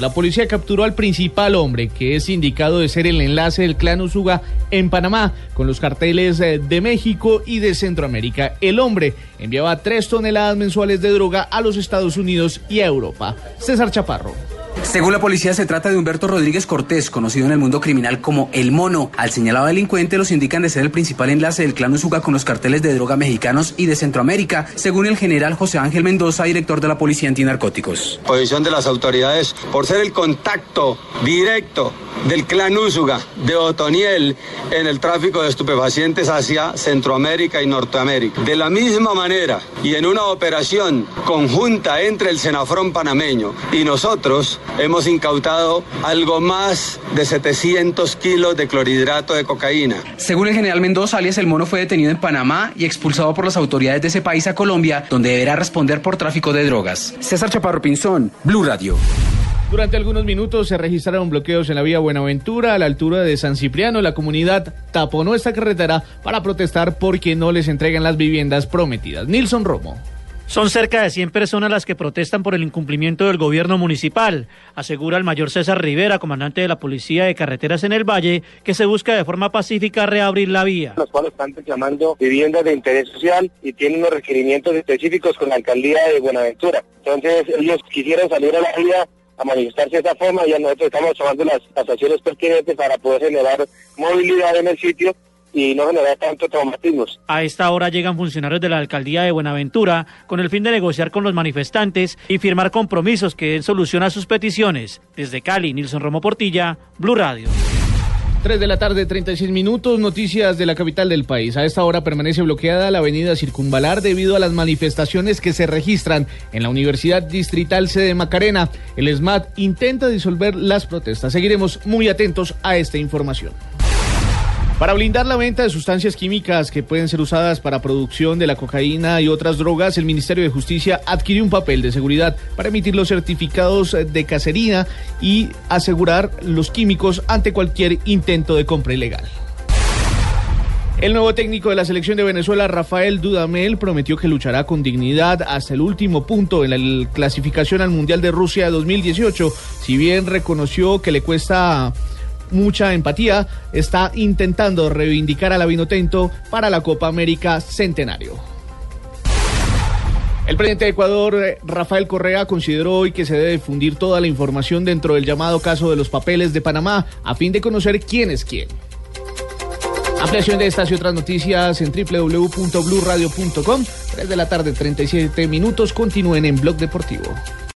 La policía capturó al principal hombre que es indicado de ser el enlace del clan Usuga en Panamá con los carteles eh, de México y de Centroamérica. El hombre enviaba tres toneladas mensuales de droga a los Estados Unidos y a Europa. César Chaparro. Según la policía, se trata de Humberto Rodríguez Cortés, conocido en el mundo criminal como El Mono. Al señalado delincuente los indican de ser el principal enlace del clan Usuga con los carteles de droga mexicanos y de Centroamérica, según el general José Ángel Mendoza, director de la Policía Antinarcóticos. Posición de las autoridades por ser el contacto directo del clan Úsuga de Otoniel en el tráfico de estupefacientes hacia Centroamérica y Norteamérica. De la misma manera y en una operación conjunta entre el Senafrón panameño y nosotros hemos incautado algo más de 700 kilos de clorhidrato de cocaína. Según el general Mendoza, alias El Mono fue detenido en Panamá y expulsado por las autoridades de ese país a Colombia, donde deberá responder por tráfico de drogas. César Chaparro Pinzón, Blue Radio. Durante algunos minutos se registraron bloqueos en la vía Buenaventura a la altura de San Cipriano. La comunidad taponó esta carretera para protestar porque no les entregan las viviendas prometidas. Nilson Romo. Son cerca de 100 personas las que protestan por el incumplimiento del gobierno municipal, asegura el mayor César Rivera, comandante de la Policía de Carreteras en el Valle, que se busca de forma pacífica reabrir la vía. Los cuales están reclamando viviendas de interés social y tienen unos requerimientos específicos con la alcaldía de Buenaventura. Entonces ellos quisieran salir a la vía a manifestarse de esa forma, ya nosotros estamos tomando las, las acciones pertinentes para poder generar movilidad en el sitio y no generar tanto traumatismos. A esta hora llegan funcionarios de la alcaldía de Buenaventura con el fin de negociar con los manifestantes y firmar compromisos que den solución a sus peticiones. Desde Cali, Nilson Romo Portilla, Blue Radio. 3 de la tarde, 36 minutos, noticias de la capital del país. A esta hora permanece bloqueada la avenida Circunvalar debido a las manifestaciones que se registran en la Universidad Distrital Sede Macarena. El SMAT intenta disolver las protestas. Seguiremos muy atentos a esta información. Para blindar la venta de sustancias químicas que pueden ser usadas para producción de la cocaína y otras drogas, el Ministerio de Justicia adquirió un papel de seguridad para emitir los certificados de cacerina y asegurar los químicos ante cualquier intento de compra ilegal. El nuevo técnico de la selección de Venezuela, Rafael Dudamel, prometió que luchará con dignidad hasta el último punto en la clasificación al Mundial de Rusia 2018, si bien reconoció que le cuesta mucha empatía, está intentando reivindicar a la Vinotinto para la Copa América Centenario. El presidente de Ecuador, eh, Rafael Correa, consideró hoy que se debe difundir toda la información dentro del llamado caso de los papeles de Panamá a fin de conocer quién es quién. Ampliación de estas y otras noticias en www.bluradio.com. 3 de la tarde, 37 minutos. Continúen en Blog Deportivo.